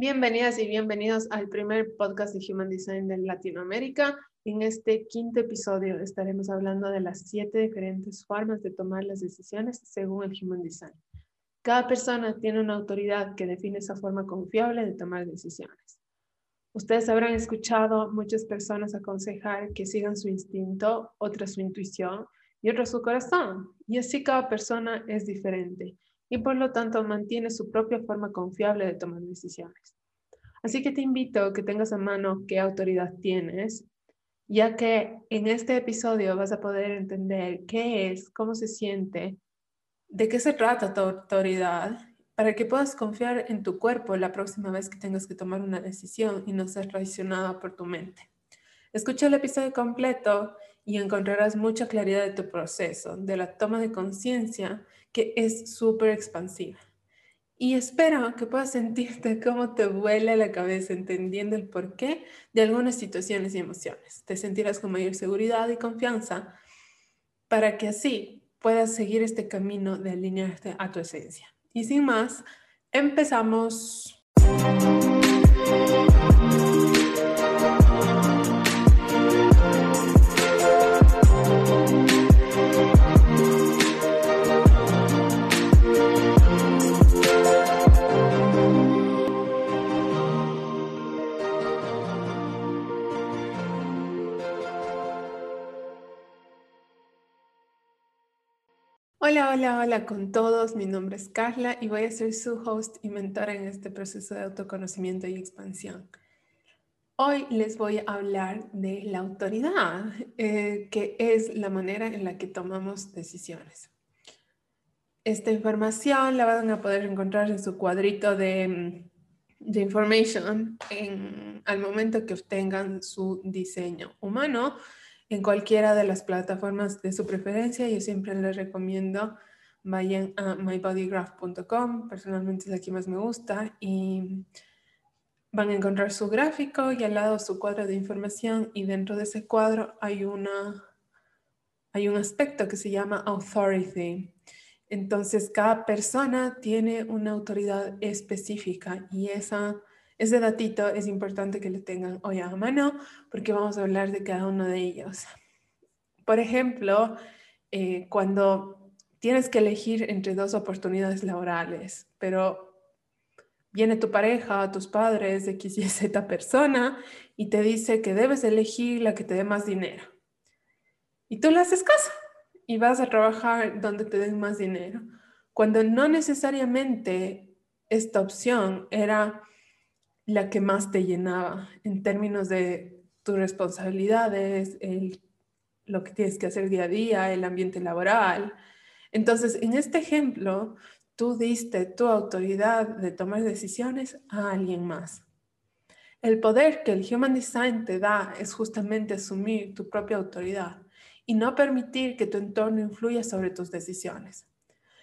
Bienvenidas y bienvenidos al primer podcast de Human Design de Latinoamérica. En este quinto episodio estaremos hablando de las siete diferentes formas de tomar las decisiones según el Human Design. Cada persona tiene una autoridad que define esa forma confiable de tomar decisiones. Ustedes habrán escuchado muchas personas aconsejar que sigan su instinto, otras su intuición y otras su corazón. Y así cada persona es diferente y por lo tanto mantiene su propia forma confiable de tomar decisiones. Así que te invito a que tengas a mano qué autoridad tienes, ya que en este episodio vas a poder entender qué es, cómo se siente, de qué se trata tu autoridad, para que puedas confiar en tu cuerpo la próxima vez que tengas que tomar una decisión y no ser traicionada por tu mente. Escucha el episodio completo y encontrarás mucha claridad de tu proceso, de la toma de conciencia que es súper expansiva. Y espero que puedas sentirte cómo te vuela la cabeza entendiendo el porqué de algunas situaciones y emociones. Te sentirás con mayor seguridad y confianza para que así puedas seguir este camino de alinearte a tu esencia. Y sin más, empezamos. Hola, con todos. Mi nombre es Carla y voy a ser su host y mentora en este proceso de autoconocimiento y expansión. Hoy les voy a hablar de la autoridad, eh, que es la manera en la que tomamos decisiones. Esta información la van a poder encontrar en su cuadrito de, de information al momento que obtengan su diseño humano en cualquiera de las plataformas de su preferencia. Yo siempre les recomiendo vayan a mybodygraph.com, personalmente es la que más me gusta, y van a encontrar su gráfico y al lado su cuadro de información y dentro de ese cuadro hay, una, hay un aspecto que se llama authority. Entonces, cada persona tiene una autoridad específica y esa ese datito es importante que lo tengan hoy a mano porque vamos a hablar de cada uno de ellos. Por ejemplo, eh, cuando tienes que elegir entre dos oportunidades laborales, pero viene tu pareja, tus padres, X y Z persona y te dice que debes elegir la que te dé más dinero. Y tú le haces caso y vas a trabajar donde te den más dinero. Cuando no necesariamente esta opción era la que más te llenaba en términos de tus responsabilidades, el, lo que tienes que hacer día a día, el ambiente laboral. Entonces, en este ejemplo, tú diste tu autoridad de tomar decisiones a alguien más. El poder que el Human Design te da es justamente asumir tu propia autoridad y no permitir que tu entorno influya sobre tus decisiones.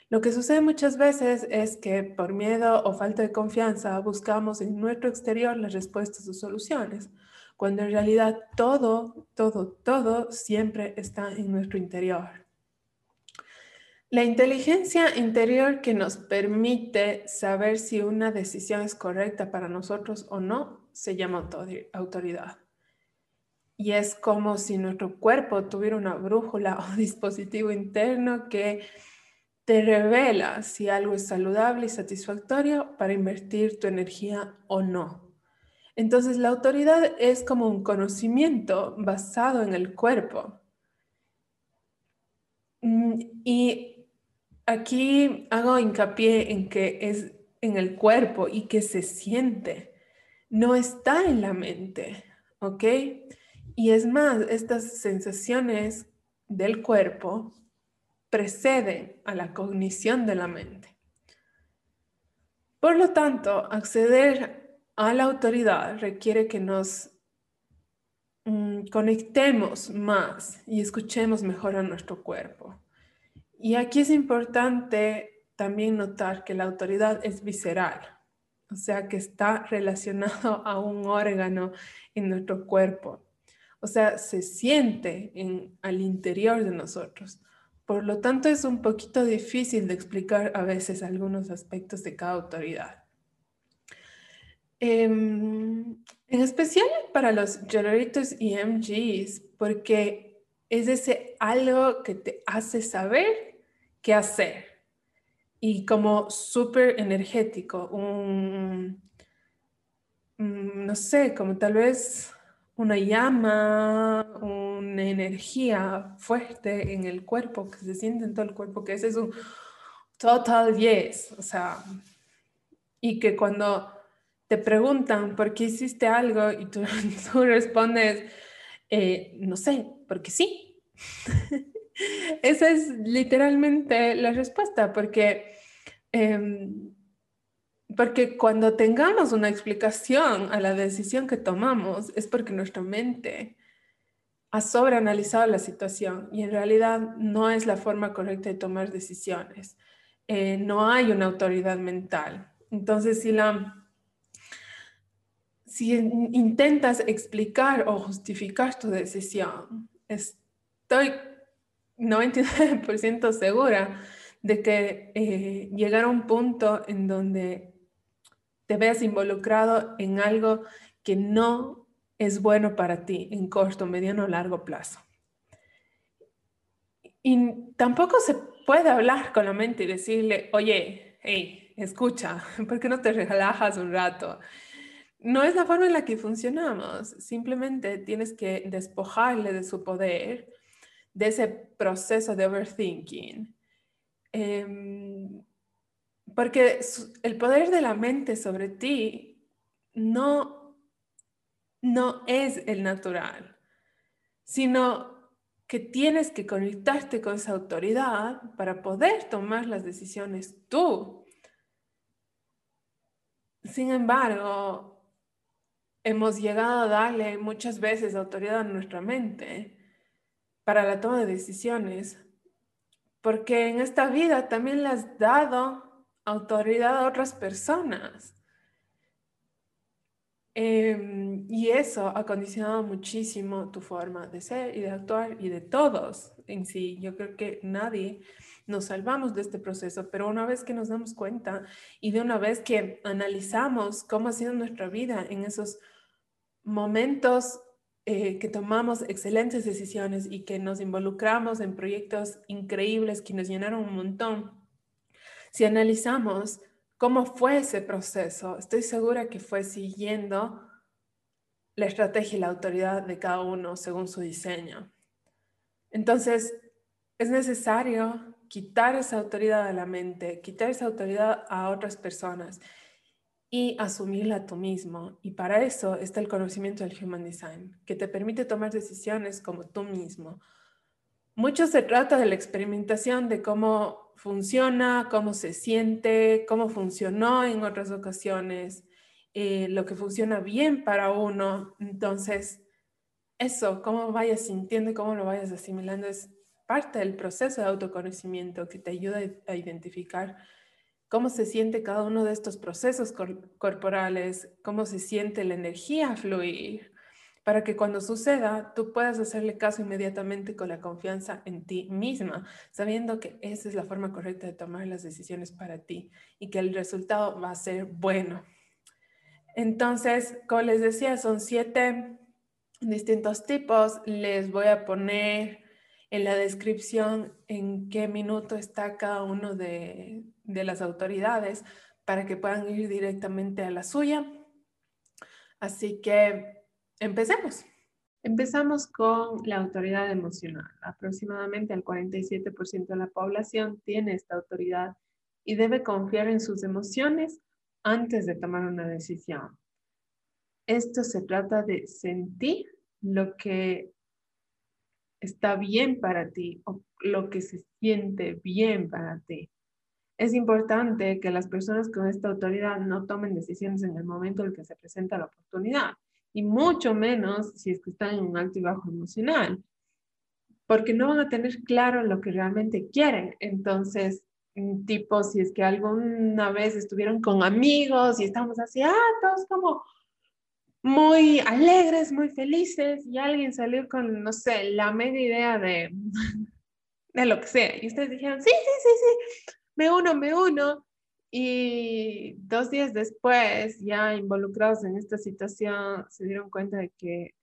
Lo que sucede muchas veces es que por miedo o falta de confianza buscamos en nuestro exterior las respuestas o soluciones, cuando en realidad todo, todo, todo siempre está en nuestro interior. La inteligencia interior que nos permite saber si una decisión es correcta para nosotros o no se llama autoridad. Y es como si nuestro cuerpo tuviera una brújula o dispositivo interno que te revela si algo es saludable y satisfactorio para invertir tu energía o no. Entonces la autoridad es como un conocimiento basado en el cuerpo. Mm, y aquí hago hincapié en que es en el cuerpo y que se siente, no está en la mente, ¿ok? Y es más, estas sensaciones del cuerpo precede a la cognición de la mente. Por lo tanto, acceder a la autoridad requiere que nos mm, conectemos más y escuchemos mejor a nuestro cuerpo. Y aquí es importante también notar que la autoridad es visceral, o sea que está relacionado a un órgano en nuestro cuerpo. O sea, se siente en, al interior de nosotros. Por lo tanto, es un poquito difícil de explicar a veces algunos aspectos de cada autoridad. Em, en especial para los generators y MGs, porque es ese algo que te hace saber qué hacer. Y como súper energético, un, no sé, como tal vez una llama, una energía fuerte en el cuerpo, que se siente en todo el cuerpo, que ese es un total yes, o sea, y que cuando te preguntan por qué hiciste algo y tú, respondes, eh, no sé, porque sí. Esa es literalmente la respuesta, porque, em, porque cuando tengamos una explicación a la decisión que tomamos es porque nuestra mente ha sobreanalizado la situación y en realidad no es la forma correcta de tomar decisiones. Eh, no hay una autoridad mental. Entonces, si la si intentas explicar o justificar tu decisión, estoy 99% segura de que eh, llegará un punto en donde te veas involucrado en algo que no es bueno para ti en corto, mediano o largo plazo. Y tampoco se puede hablar con la mente y decirle, oye, escucha, ¿por qué no te relajas un rato? No es la forma en la que funcionamos. Simplemente tienes que despojarle de su poder, de ese proceso de overthinking. Em, porque el poder de la mente sobre ti no, no es el natural, sino que tienes que conectarte con esa autoridad para poder tomar las decisiones tú. Sin embargo, hemos llegado a darle muchas veces autoridad a nuestra mente para la toma de decisiones, porque en esta vida también le has dado autoridad a otras personas. Em, y eso ha condicionado muchísimo tu forma de ser y de actuar y de todos en sí. Yo creo que nadie nos salvamos de este proceso, pero una vez que nos damos cuenta y de una vez que analizamos cómo ha sido nuestra vida en esos momentos eh, que tomamos excelentes decisiones y que nos involucramos en proyectos increíbles que nos llenaron un montón, si analizamos cómo fue ese proceso, estoy segura que fue siguiendo la estrategia y la autoridad de cada uno según su diseño. Entonces, es necesario quitar esa autoridad de la mente, quitar esa autoridad a otras personas y asumirla tú mismo. Y para eso está el conocimiento del Human Design, que te permite tomar decisiones como tú mismo. Mucho se trata de la experimentación de cómo funciona, cómo se siente, cómo funcionó en otras ocasiones, eh, lo que funciona bien para uno. Entonces, eso, cómo vayas sintiendo y cómo lo vayas asimilando es parte del proceso de autoconocimiento que te ayuda a identificar cómo se siente cada uno de estos procesos corporales, cómo se siente la energía fluir, para que cuando suceda tú puedas hacerle caso inmediatamente con la confianza en ti misma, sabiendo que esa es la forma correcta de tomar las decisiones para ti y que el resultado va a ser bueno. Entonces, como les decía, son siete distintos tipos. Les voy a poner en la descripción en qué minuto está cada uno de, de las autoridades para que puedan ir directamente a la suya. Así que empecemos. Empezamos con la autoridad emocional. Aproximadamente el 47% de la población tiene esta autoridad y debe confiar en sus emociones antes de tomar una decisión. Esto se trata de sentir lo que está bien para ti o lo que se siente bien para ti. Es importante que las personas con esta autoridad no tomen decisiones en el momento en que se presenta la oportunidad y mucho menos si es que están en un alto y bajo emocional, porque no van a tener claro lo que realmente quieren. Entonces, tipo, si es que alguna vez estuvieron con amigos y estamos así, ah, todos como muy alegres, muy felices, y alguien salió con, no sé, la media idea de, de lo que sea, y ustedes dijeron, sí, sí, sí, sí, me uno, me uno. Y dos días después, ya involucrados en esta situación, se dieron cuenta de que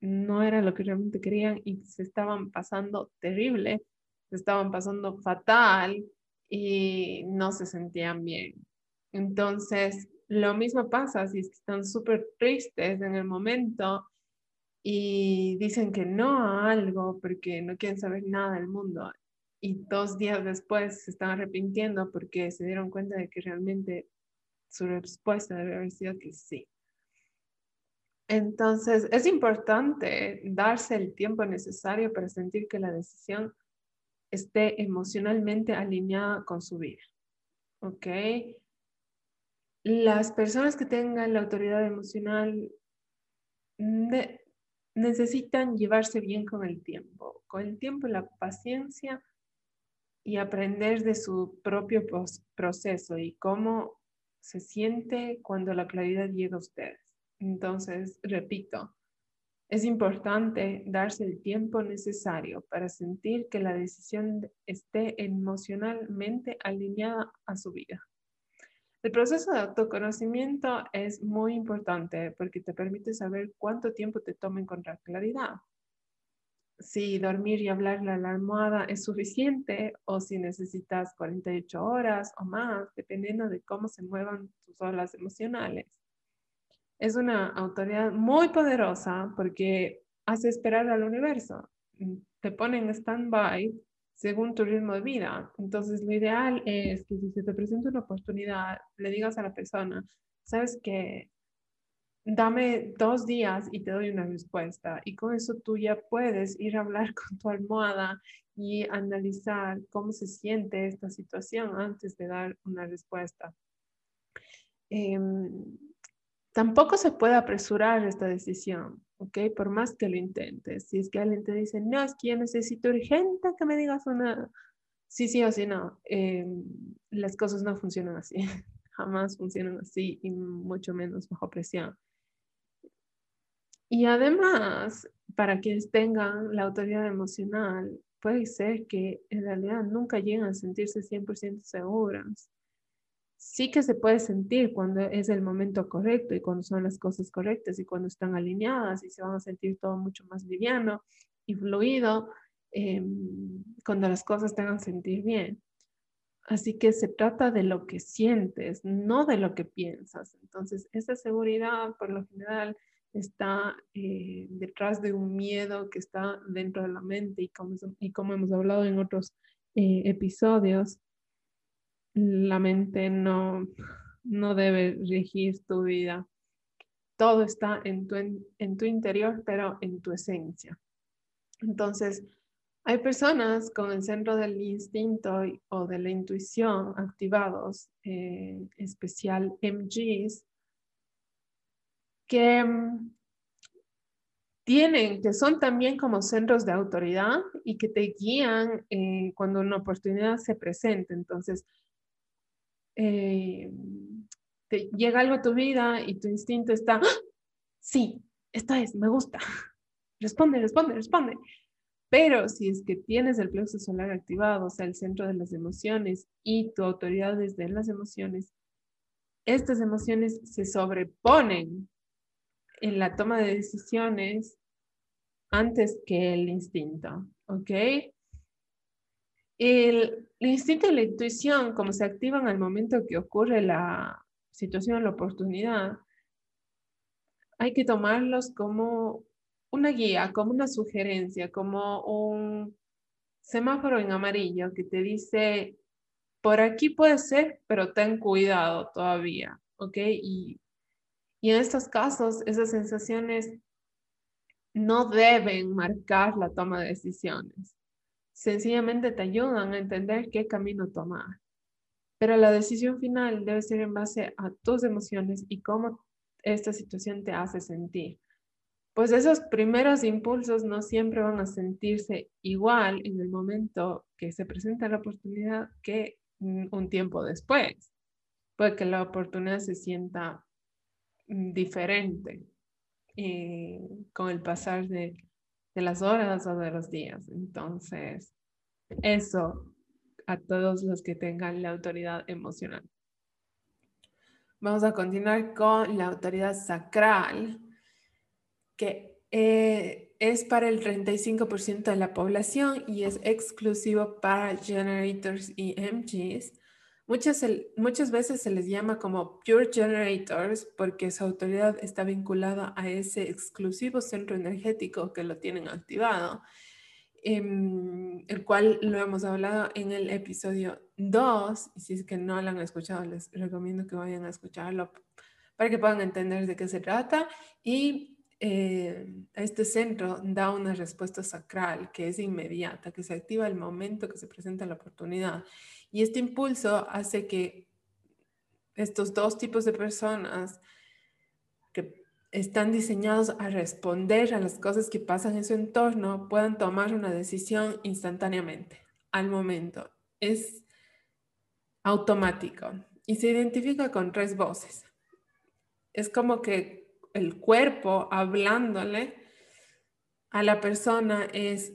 no era lo que realmente querían y se estaban pasando terrible, se estaban pasando fatal y no se sentían bien. Entonces, lo mismo pasa si están súper tristes en el momento y dicen que no a algo porque no quieren saber nada del mundo y dos días después se están arrepintiendo porque se dieron cuenta de que realmente su respuesta debe haber sido que sí. Entonces, es importante darse el tiempo necesario para sentir que la decisión esté emocionalmente alineada con su vida. ¿Ok? Las personas que tengan la autoridad emocional necesitan llevarse bien con el tiempo. Con el tiempo, la paciencia y aprender de su propio proceso y cómo se siente cuando la claridad llega a ustedes. Entonces, repito, es importante darse el tiempo necesario para sentir que la decisión esté emocionalmente alineada a su vida. El proceso de autoconocimiento es muy importante porque te permite saber cuánto tiempo te toma encontrar claridad si dormir y hablar la almohada es suficiente o si necesitas 48 horas o más, dependiendo de cómo se muevan tus olas emocionales. Es una autoridad muy poderosa porque hace esperar al universo. Te pone en stand-by según tu ritmo de vida. Entonces, lo ideal es que si se te presenta una oportunidad, le digas a la persona, sabes que dame dos días y te doy una respuesta. Y con eso tú ya puedes ir a hablar con tu almohada y analizar cómo se siente esta situación antes de dar una respuesta. Em, tampoco se puede apresurar esta decisión, ¿ok? Por más que lo intentes. Si es que alguien te dice, no, es que yo necesito urgente que me digas una, sí, sí o sí, no. Em, las cosas no funcionan así. Jamás funcionan así y mucho menos bajo presión. Y además, para quienes tengan la autoridad emocional, puede ser que en realidad nunca lleguen a sentirse 100% seguras. Sí que se puede sentir cuando es el momento correcto y cuando son las cosas correctas y cuando están alineadas y se van a sentir todo mucho más liviano y fluido em, cuando las cosas te hagan sentir bien. Así que se trata de lo que sientes, no de lo que piensas. Entonces, esa seguridad por lo general está eh, detrás de un miedo que está dentro de la mente y como, y como hemos hablado en otros eh, episodios, la mente no, no debe regir tu vida. Todo está en tu, en, tu interior, pero en tu esencia. Entonces, hay personas con el centro del instinto o de la intuición activados, eh, especial MGs, que mm, tienen, que son también como centros de autoridad y que te guían eh, cuando una oportunidad se presenta. Entonces, eh, llega algo a tu vida y tu instinto está, ¡Ah! sí, esta es, me gusta. Responde, responde, responde. Pero si es que tienes el plexo solar activado, o sea, el centro de las emociones y tu autoridad desde las emociones, estas emociones se sobreponen en la toma de decisiones antes que el instinto, ¿ok? El, instinto y la intuición, como se activan al momento que ocurre la situación la oportunidad, hay que tomarlos como una guía, como una sugerencia, como un semáforo en amarillo que te dice, por aquí puede ser, pero ten cuidado todavía, ¿ok? Y y en estos casos, esas sensaciones no deben marcar la toma de decisiones. Sencillamente te ayudan a entender qué camino tomar. Pero la decisión final debe ser en base a tus emociones y cómo esta situación te hace sentir. Pues esos primeros impulsos no siempre van a sentirse igual en el momento que se presenta la oportunidad que un tiempo después. Puede que la oportunidad se sienta diferente eh, con el pasar de, de las horas o de los días. Entonces, eso a todos los que tengan la autoridad emocional. Vamos a continuar con la autoridad sacral, que eh, es para el 35% de la población y es exclusivo para generators y MGs. Muchas, muchas veces se les llama como pure generators porque su autoridad está vinculada a ese exclusivo centro energético que lo tienen activado, em, el cual lo hemos hablado en el episodio 2. Y si es que no lo han escuchado, les recomiendo que vayan a escucharlo para que puedan entender de qué se trata. Y eh, este centro da una respuesta sacral que es inmediata, que se activa el momento que se presenta la oportunidad. Y este impulso hace que estos dos tipos de personas que están diseñados a responder a las cosas que pasan en su entorno puedan tomar una decisión instantáneamente, al momento. Es automático y se identifica con tres voces. Es como que el cuerpo hablándole a la persona es,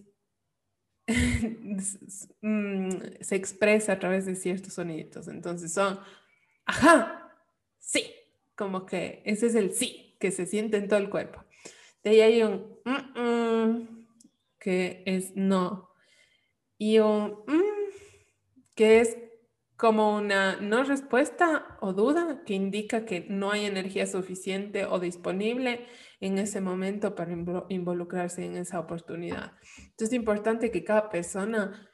mm, se expresa a través de ciertos sonidos. Entonces son, ajá, sí, como que ese es el sí que se siente en todo el cuerpo. De ahí hay un mm, mm, que es no. Y un que es como una no respuesta o duda que indica que no hay energía suficiente o disponible en ese momento para involucrarse en esa oportunidad. Entonces es importante que cada persona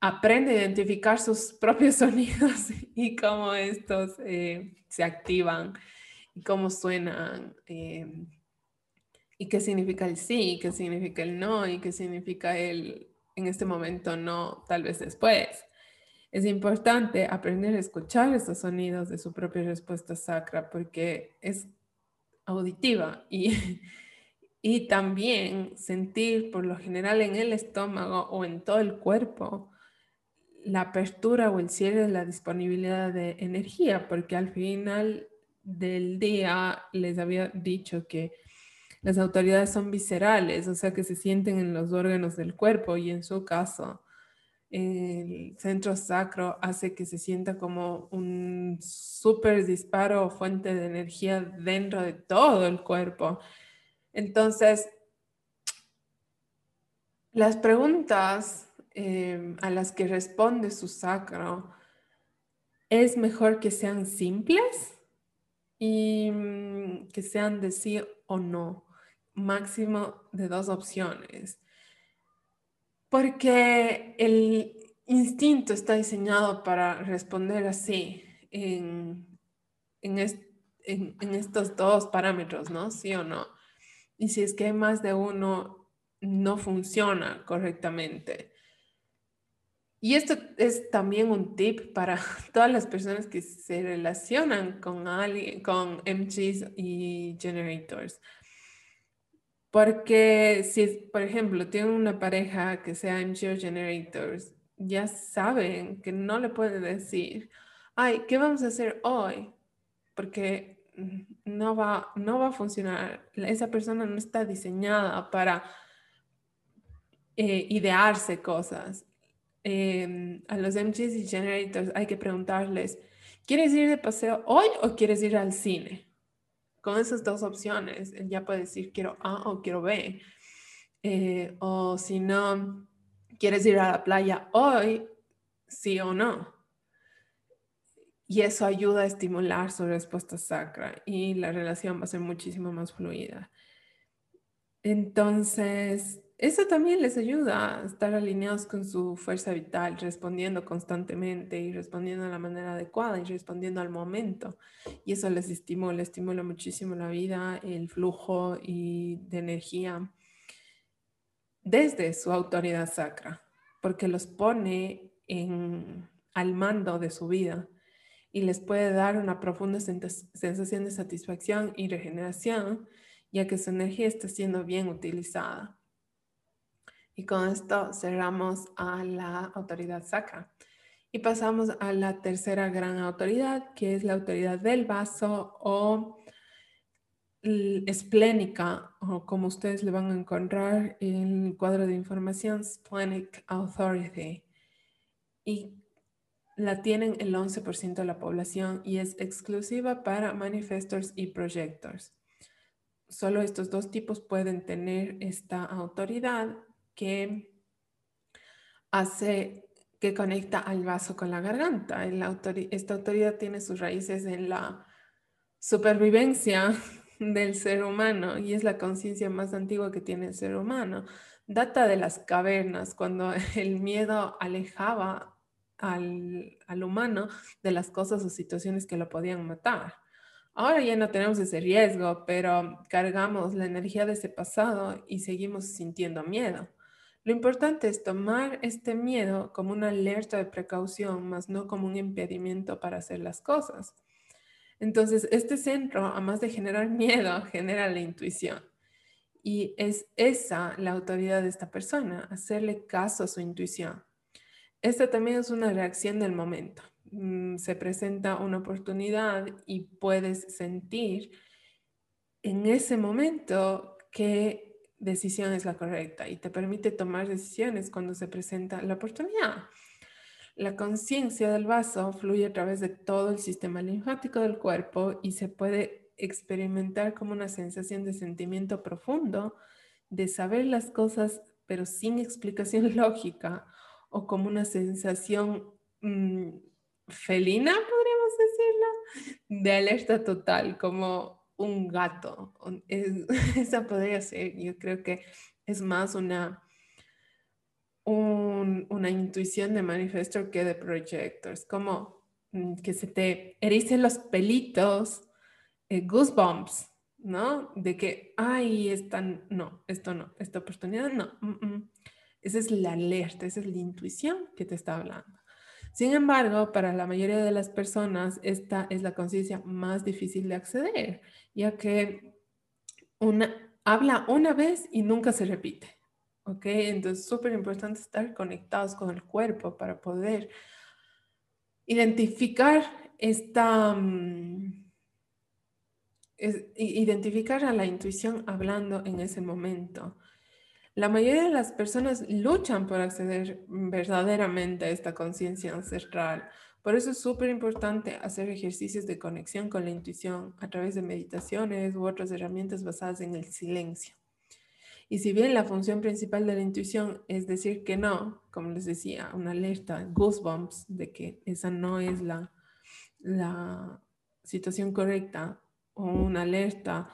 aprenda a identificar sus propios sonidos y cómo estos eh, se activan y cómo suenan eh, y qué significa el sí, qué significa el no y qué significa el en este momento no, tal vez después. Es importante aprender a escuchar esos sonidos de su propia respuesta sacra porque es auditiva y, y también sentir por lo general en el estómago o en todo el cuerpo la apertura o el cierre de la disponibilidad de energía, porque al final del día les había dicho que las autoridades son viscerales, o sea que se sienten en los órganos del cuerpo y en su caso el centro sacro hace que se sienta como un súper disparo o fuente de energía dentro de todo el cuerpo. Entonces, las preguntas em, a las que responde su sacro es mejor que sean simples y mm, que sean de sí o no, máximo de dos opciones porque el instinto está diseñado para responder así en, estos dos parámetros, ¿no? Sí o no. Y si es que hay más de uno, no funciona correctamente. Y esto es también un tip para todas las personas que se relacionan con, con MGs y generators. Porque si, por ejemplo, tienen una pareja que sea MGO Generators, ya saben que no le pueden decir, ay, ¿qué vamos a hacer hoy? Porque no va, no va a funcionar. Esa persona no está diseñada para eh, idearse cosas. Em, a los MGs Generators hay que preguntarles, ¿quieres ir de paseo hoy o quieres ir al cine? Con esas dos opciones, él ya puede decir quiero A o quiero B. Eh, o si no, quieres ir a la playa hoy, sí o no. Y eso ayuda a estimular su respuesta sacra y la relación va a ser muchísimo más fluida. Entonces, eso también les ayuda a estar alineados con su fuerza vital, respondiendo constantemente y respondiendo de la manera adecuada y respondiendo al momento. Y eso les estimula, estimula muchísimo la vida, el flujo y de energía desde su autoridad sacra, porque los pone en, al mando de su vida y les puede dar una profunda sensación de satisfacción y regeneración, ya que su energía está siendo bien utilizada. Y con esto cerramos a la autoridad sacra. Y pasamos a la tercera gran autoridad, que es la autoridad del vaso o esplénica, o como ustedes le van a encontrar en el cuadro de información, Splenic Authority. Y la tienen el 11% de la población y es exclusiva para manifestors y projectors. Solo estos dos tipos pueden tener esta autoridad que hace que conecta al vaso con la garganta. esta autoridad tiene sus raíces en la supervivencia del ser humano y es la conciencia más antigua que tiene el ser humano. Data de las cavernas, cuando el miedo alejaba al, al humano de las cosas o situaciones que lo podían matar. Ahora ya no tenemos ese riesgo, pero cargamos la energía de ese pasado y seguimos sintiendo miedo. Lo importante es tomar este miedo como una alerta de precaución, más no como un impedimento para hacer las cosas. Entonces, este centro, además de generar miedo, genera la intuición. Y es esa la autoridad de esta persona, hacerle caso a su intuición. Esta también es una reacción del momento. Mm, se presenta una oportunidad y puedes sentir en ese momento qué decisión es la correcta y te permite tomar decisiones cuando se presenta la oportunidad. La conciencia del vaso fluye a través de todo el sistema linfático del cuerpo y se puede experimentar como una sensación de sentimiento profundo, de saber las cosas pero sin explicación lógica o como una sensación mm, felina, podríamos decirlo, de alerta total, como un gato. esa podría ser, yo creo que es más una una intuición de manifestor que de projectors, como mm, que se te ericen los pelitos, eh, goosebumps, ¿no? De que, ay, están, no, esto no, esta oportunidad no. Mm, mm". Esa es la alerta, esa es la intuición que te está hablando. Sin embargo, para la mayoría de las personas, esta es la conciencia más difícil de acceder, ya que una, habla una vez y nunca se repite. ¿ok? Entonces, súper importante estar conectados con el cuerpo para poder identificar esta, mm, identificar a la intuición hablando en ese momento. La mayoría de las personas luchan por acceder verdaderamente a esta conciencia ancestral. Por eso es súper importante hacer ejercicios de conexión con la intuición a través de meditaciones u otras herramientas basadas en el silencio. Y si bien la función principal de la intuición es decir que no, como les decía, una alerta, goosebumps, de que esa no es la, la situación correcta, o una alerta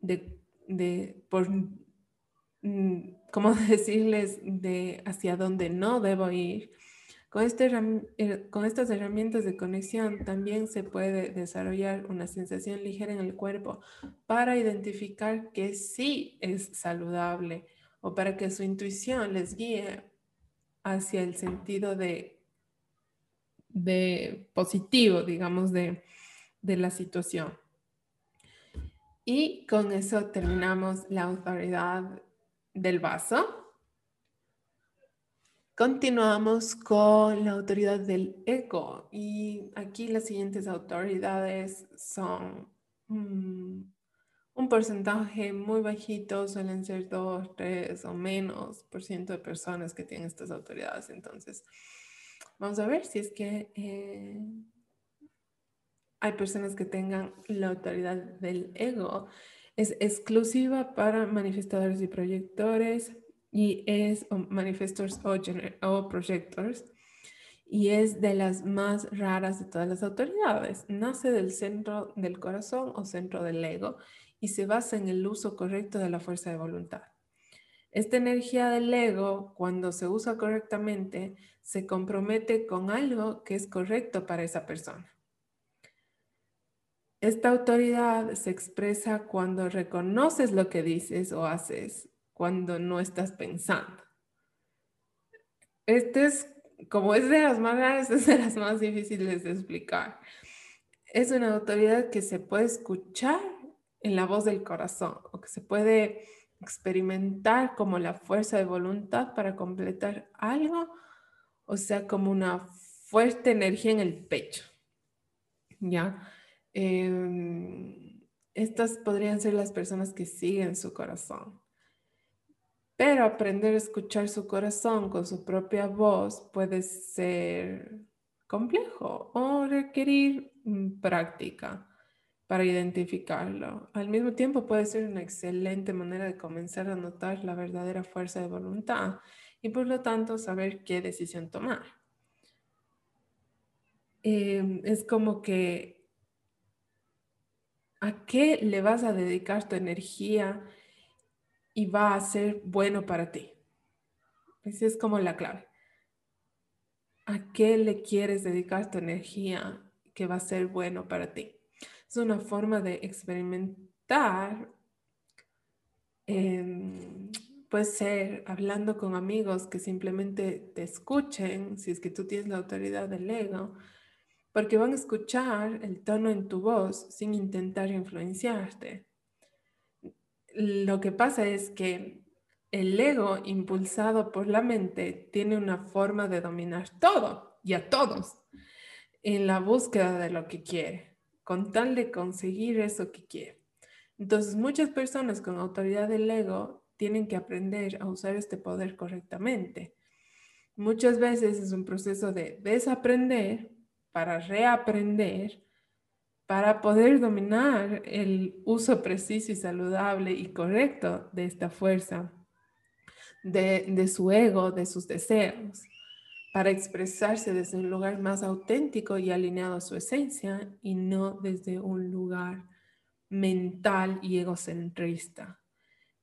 de, de por, mm, ¿cómo decirles?, de hacia dónde no debo ir, con, este, eh, estas herramientas de conexión también se puede desarrollar una sensación ligera en el cuerpo para identificar que sí es saludable o para que su intuición les guíe hacia el sentido de, de positivo, digamos, de, de la situación. Y con eso terminamos la autoridad del vaso. Continuamos con la autoridad del ego y aquí las siguientes autoridades son mm, un porcentaje muy bajito, suelen ser 2, 3 o menos por ciento de personas que tienen estas autoridades. Entonces, vamos a ver si es que eh, hay personas que tengan la autoridad del ego. Es exclusiva para manifestadores y proyectores y es manifestors o, o projectors y es de las más raras de todas las autoridades. Nace del centro del corazón o centro del ego y se basa en el uso correcto de la fuerza de voluntad. Esta energía del ego, cuando se usa correctamente, se compromete con algo que es correcto para esa persona. Esta autoridad se expresa cuando reconoces lo que dices o haces cuando no estás pensando. Este es, como es de las más raras, es de las más difíciles de explicar. Es una autoridad que se puede escuchar en la voz del corazón o que se puede experimentar como la fuerza de voluntad para completar algo, o sea, como una fuerte energía en el pecho. ¿Ya? Em, estas podrían ser las personas que siguen su corazón Pero aprender a escuchar su corazón con su propia voz puede ser complejo o requerir mm, práctica para identificarlo. Al mismo tiempo puede ser una excelente manera de comenzar a notar la verdadera fuerza de voluntad y por lo tanto saber qué decisión tomar. Em, es como que a qué le vas a dedicar tu energía y va a ser bueno para ti. Esa es como la clave. ¿A qué le quieres dedicar tu energía que va a ser bueno para ti? Es una forma de experimentar. Em, puede ser hablando con amigos que simplemente te escuchen, si es que tú tienes la autoridad del ego, porque van a escuchar el tono en tu voz sin intentar influenciarte lo que pasa es que el ego impulsado por la mente tiene una forma de dominar todo y a todos en la búsqueda de lo que quiere, con tal de conseguir eso que quiere. Entonces, muchas personas con autoridad del ego tienen que aprender a usar este poder correctamente. Muchas veces es un proceso de desaprender para reaprender para poder dominar el uso preciso y saludable y correcto de esta fuerza, de, su ego, de sus deseos, para expresarse desde un lugar más auténtico y alineado a su esencia y no desde un lugar mental y egocentrista.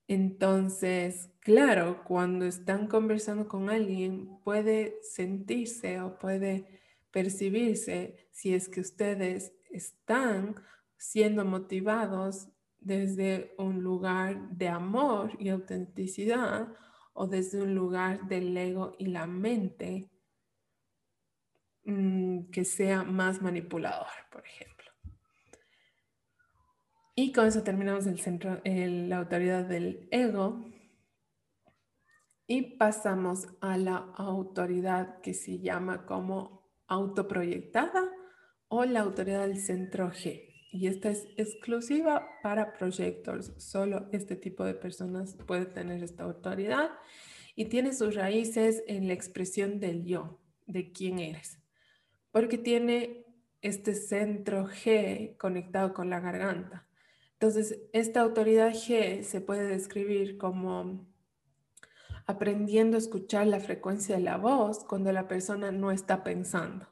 Entonces, claro, cuando están conversando con alguien, puede sentirse o puede percibirse si es que ustedes están siendo motivados desde un lugar de amor y autenticidad o desde un lugar del ego y la mente mm, que sea más manipulador, por ejemplo. Y con eso terminamos el centro, la autoridad del ego y pasamos a la autoridad que se llama como autoproyectada o la autoridad del centro G. Y esta es exclusiva para projectors. Solo este tipo de personas puede tener esta autoridad y tiene sus raíces en la expresión del yo, de quién eres. Porque tiene este centro G conectado con la garganta. Entonces, esta autoridad G se puede describir como aprendiendo a escuchar la frecuencia de la voz cuando la persona no está pensando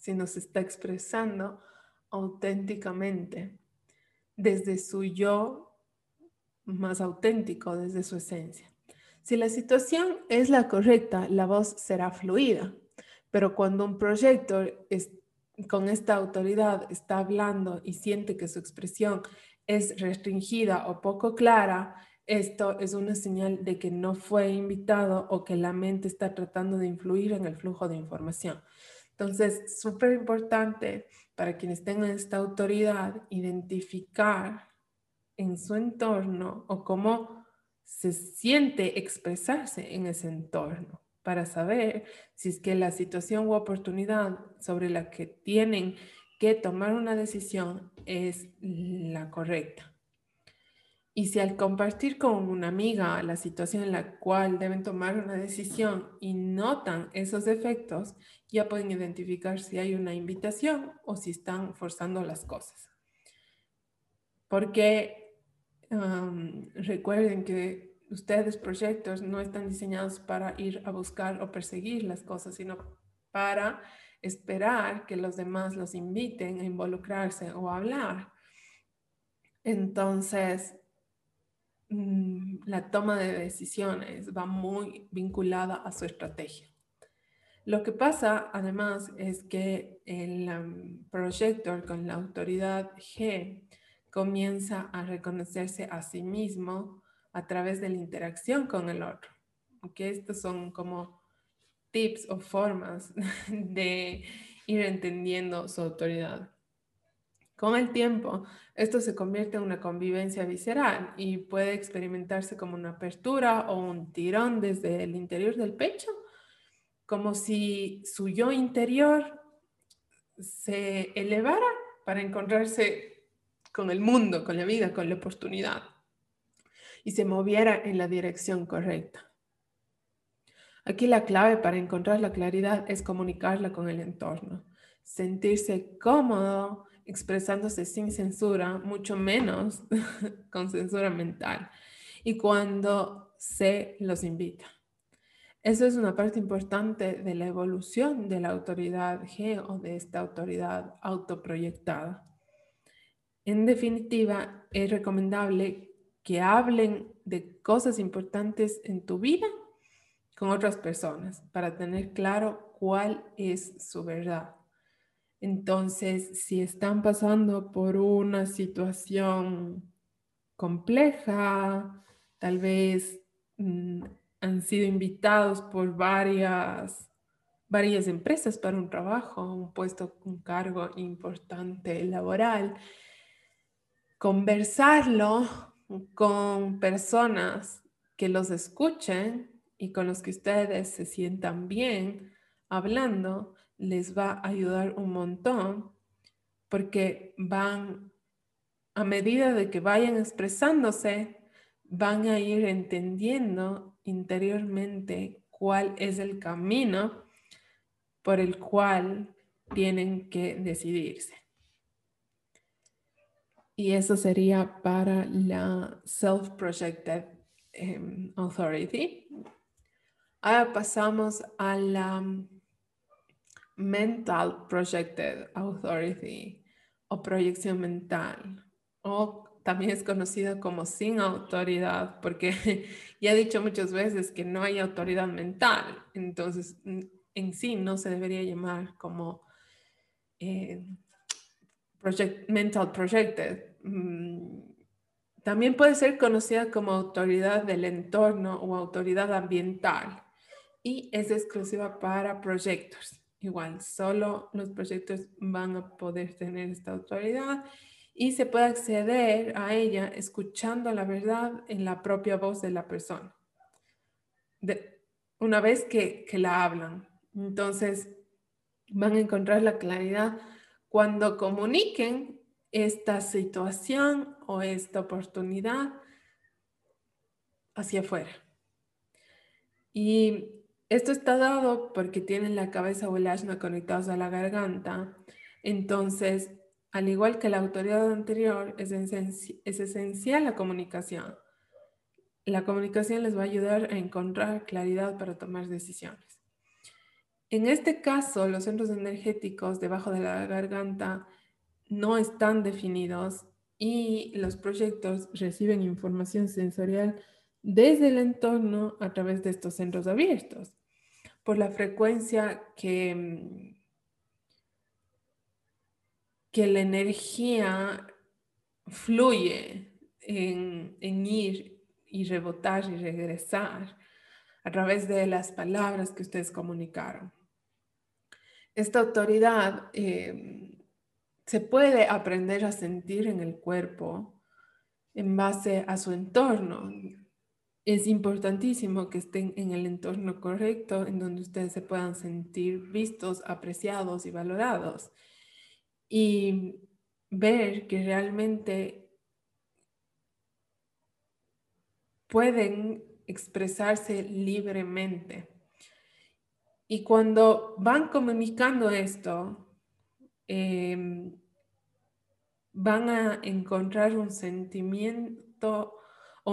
sino se está expresando auténticamente desde su yo más auténtico, desde su esencia. Si la situación es la correcta, la voz será fluida, pero cuando un proyector con esta autoridad está hablando y siente que su expresión es restringida o poco clara, esto es una señal de que no fue invitado o que la mente está tratando de influir en el flujo de información. Entonces, súper importante para quienes tengan esta autoridad, identificar en su entorno o cómo se siente expresarse en ese entorno para saber si es que la situación u oportunidad sobre la que tienen que tomar una decisión es la correcta. Y si al compartir con una amiga la situación en la cual deben tomar una decisión y notan esos efectos, ya pueden identificar si hay una invitación o si están forzando las cosas. Porque recuerden que ustedes, proyectos, no están diseñados para ir a buscar o perseguir las cosas, sino para esperar que los demás los inviten a involucrarse o a hablar. Entonces, la toma de decisiones va muy vinculada a su estrategia. Lo que pasa además es que el um, proyector con la autoridad G comienza a reconocerse a sí mismo a través de la interacción con el otro. Que estos son como tips o formas de ir entendiendo su autoridad. Con el tiempo, esto se convierte en una convivencia visceral y puede experimentarse como una apertura o un tirón desde el interior del pecho como si su yo interior se elevara para encontrarse con el mundo, con la vida, con la oportunidad. y se moviera en la dirección correcta. Aquí la clave para encontrar la claridad es comunicarla con el entorno, sentirse cómodo expresándose sin censura, mucho menos con censura mental, y cuando se los invita. Eso es una parte importante de la evolución de la autoridad G o de esta autoridad autoproyectada. En definitiva, es recomendable que hablen de cosas importantes en tu vida con otras personas para tener claro cuál es su verdad. Entonces, si están pasando por una situación compleja, tal vez mm, han sido invitados por varias, varias empresas para un trabajo, un puesto, un cargo importante laboral, conversarlo con personas que los escuchen y con los que ustedes se sientan bien hablando, les va a ayudar un montón porque van, a medida de que vayan expresándose, van a ir entendiendo interiormente cuál es el camino por el cual tienen que decidirse. Y eso sería para la Self-Projected em, Authority. Ahora pasamos a la Mental Projected Authority o proyección mental, o también es conocida como sin autoridad, porque ya he dicho muchas veces que no hay autoridad mental, entonces en sí no se debería llamar como eh, mental projected. Mm, también puede ser conocida como autoridad del entorno o autoridad ambiental y es exclusiva para proyectos. Igual, solo los proyectos van a poder tener esta autoridad y se puede acceder a ella escuchando la verdad en la propia voz de la persona. una vez que, que la hablan, entonces van a encontrar la claridad cuando comuniquen esta situación o esta oportunidad hacia afuera. Y esto está dado porque tienen la cabeza o el asna conectados a la garganta. Entonces, al igual que la autoridad anterior, es, es esencial la comunicación. La comunicación les va a ayudar a encontrar claridad para tomar decisiones. En este caso, los centros energéticos debajo de la garganta no están definidos y los proyectos reciben información sensorial desde el entorno a través de estos centros abiertos por la frecuencia que, mm, que la energía fluye en, ir y rebotar y regresar a través de las palabras que ustedes comunicaron. Esta autoridad em, se puede aprender a sentir en el cuerpo en base a su entorno, es importantísimo que estén en el entorno correcto, en donde ustedes se puedan sentir vistos, apreciados y valorados. Y ver que realmente pueden expresarse libremente. Y cuando van comunicando esto, em, van a encontrar un sentimiento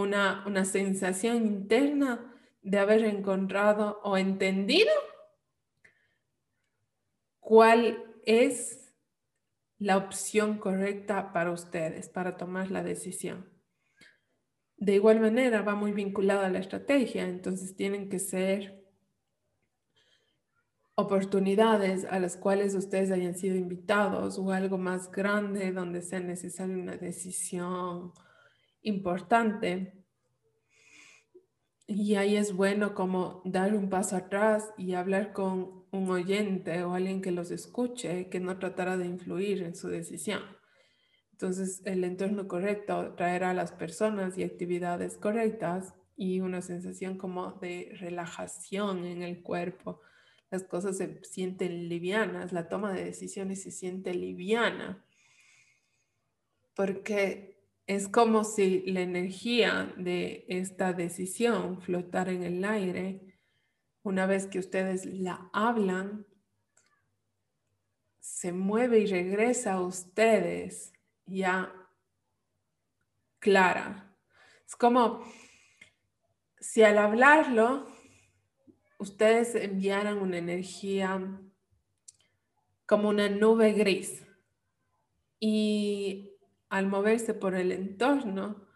una, una sensación interna de haber encontrado o entendido cuál es la opción correcta para ustedes, para tomar la decisión. De igual manera, va muy vinculada a la estrategia, entonces tienen que ser oportunidades a las cuales ustedes hayan sido invitados o algo más grande donde sea necesaria una decisión importante. Y ahí es bueno como dar un paso atrás y hablar con un oyente o alguien que los escuche, que no tratará de influir en su decisión. Entonces, el entorno correcto traerá a las personas y actividades correctas y una sensación como de relajación en el cuerpo. Las cosas se sienten livianas, la toma de decisiones se siente liviana, porque es como si la energía de esta decisión flotara en el aire. Una vez que ustedes la hablan, se mueve y regresa a ustedes ya clara. Es como si al hablarlo, ustedes enviaran una energía como una nube gris y al moverse por el entorno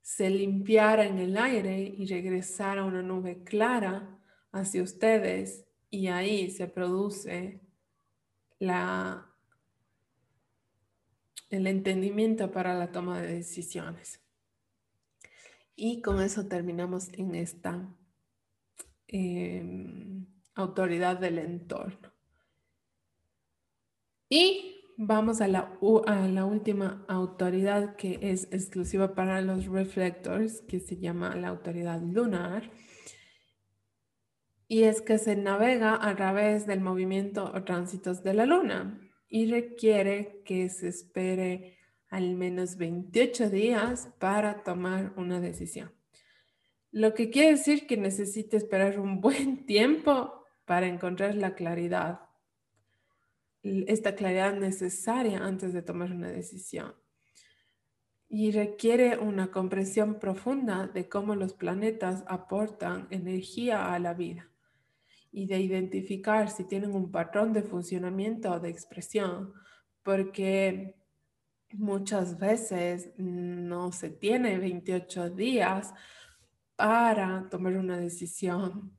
se limpiara en el aire y regresara una nube clara hacia ustedes y ahí se produce la, el entendimiento para la toma de decisiones. Y con eso terminamos en esta em, autoridad del entorno. Y vamos a la, última autoridad que es exclusiva para los reflectors, que se llama la autoridad lunar. Y es que se navega a través del movimiento o tránsitos de la luna y requiere que se espere al menos 28 días para tomar una decisión. Lo que quiere decir que necesita esperar un buen tiempo para encontrar la claridad, esta claridad necesaria antes de tomar una decisión. Y requiere una comprensión profunda de cómo los planetas aportan energía a la vida y de identificar si tienen un patrón de funcionamiento o de expresión, porque muchas veces no se tiene 28 días para tomar una decisión.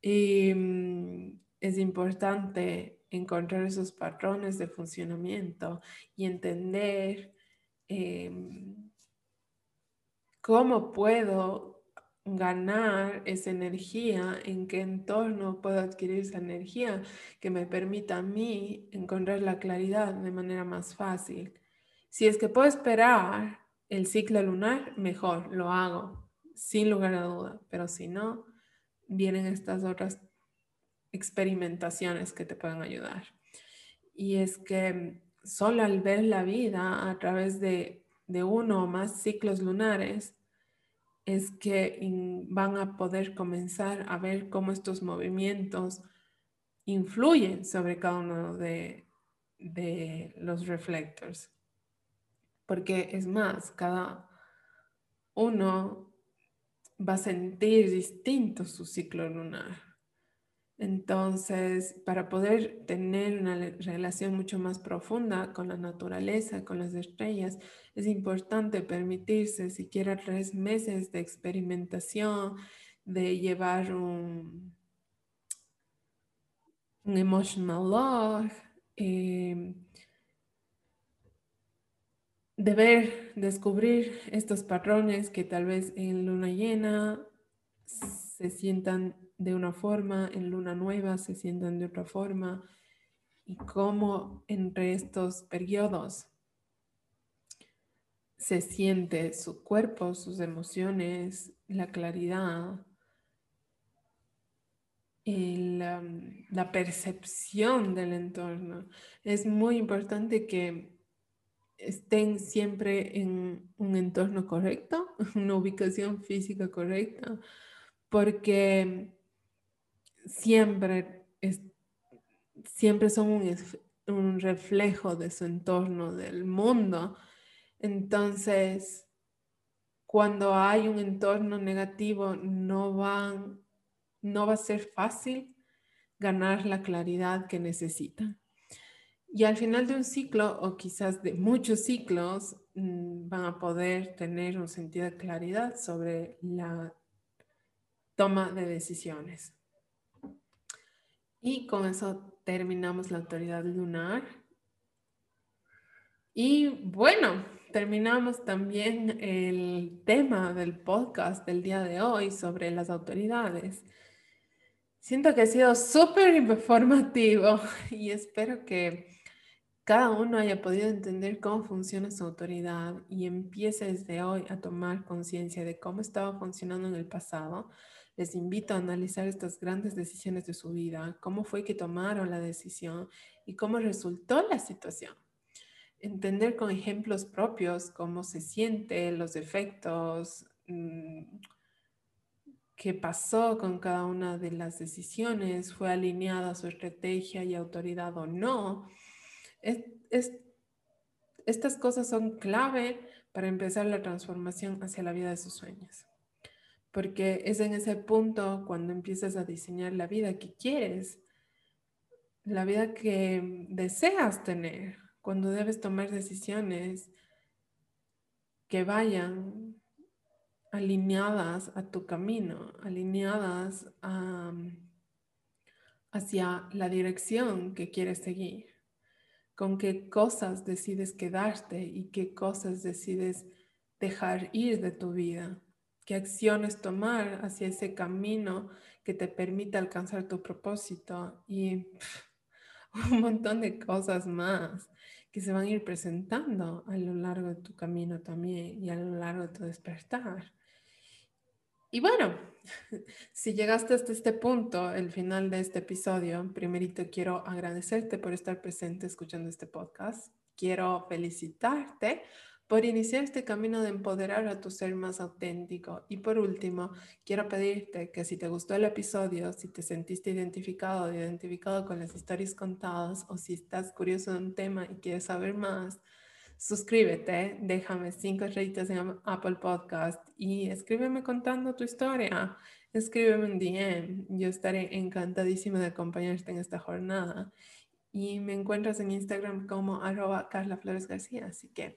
Y mm, es importante encontrar esos patrones de funcionamiento y entender em, cómo puedo ganar esa energía, en qué entorno puedo adquirir esa energía que me permita a mí encontrar la claridad de manera más fácil. Si es que puedo esperar el ciclo lunar, mejor, lo hago, sin lugar a duda, pero si no, vienen estas otras experimentaciones que te pueden ayudar. Y es que solo al ver la vida a través de, de uno o más ciclos lunares, es que van a poder comenzar a ver cómo estos movimientos influyen sobre cada uno de, de los reflectors porque es más, cada uno va a sentir distinto su ciclo lunar. Entonces, para poder tener una relación mucho más profunda con la naturaleza, con las estrellas, es importante permitirse siquiera tres meses de experimentación, de llevar un, un emotional log, eh, de descubrir estos patrones que tal vez en luna llena se sientan de una forma, en luna nueva se sientan de otra forma, y cómo entre estos periodos se siente su cuerpo, sus emociones, la claridad, la percepción del entorno. Es muy importante que estén siempre en un entorno correcto, una ubicación física correcta, porque siempre, siempre son un, un reflejo de su entorno, del mundo. Entonces, cuando hay un entorno negativo, no, van, no va a ser fácil ganar la claridad que necesitan. Y al final de un ciclo o quizás de muchos ciclos mm, van a poder tener un sentido de claridad sobre la toma de decisiones. Y con eso terminamos la autoridad lunar. Y bueno, terminamos también el tema del podcast del día de hoy sobre las autoridades. Siento que ha sido súper informativo y espero que cada uno haya podido entender cómo funciona su autoridad y empiece desde hoy a tomar conciencia de cómo estaba funcionando en el pasado, les invito a analizar estas grandes decisiones de su vida, cómo fue que tomaron la decisión y cómo resultó la situación. entender con ejemplos propios cómo se siente, los efectos, mm, qué pasó con cada una de las decisiones, fue alineada su estrategia y autoridad o no. estas cosas son clave para empezar la transformación hacia la vida de sus sueños. Porque es en ese punto cuando empiezas a diseñar la vida que quieres, la vida que deseas tener, cuando debes tomar decisiones que vayan alineadas a tu camino, alineadas hacia la dirección que quieres seguir, con qué cosas decides quedarte y qué cosas decides dejar ir de tu vida, qué acciones tomar hacia ese camino que te permita alcanzar tu propósito y un montón de cosas más que se van a ir presentando a lo largo de tu camino también y a lo largo de tu despertar. Y bueno, si llegaste hasta este punto, el final de este episodio, primerito quiero agradecerte por estar presente escuchando este podcast. Quiero felicitarte por iniciar este camino de empoderar a tu ser más auténtico. Y por último, quiero pedirte que si te gustó el episodio, si te sentiste identificado o identificado con las historias contadas o si estás curioso de un tema y quieres saber más, suscríbete, déjame cinco estrellitas en Apple Podcast y escríbeme contando tu historia. Escríbeme un DM. Yo estaré encantadísima de acompañarte en esta jornada. Y me encuentras en Instagram como arroba Carla Flores García. Así que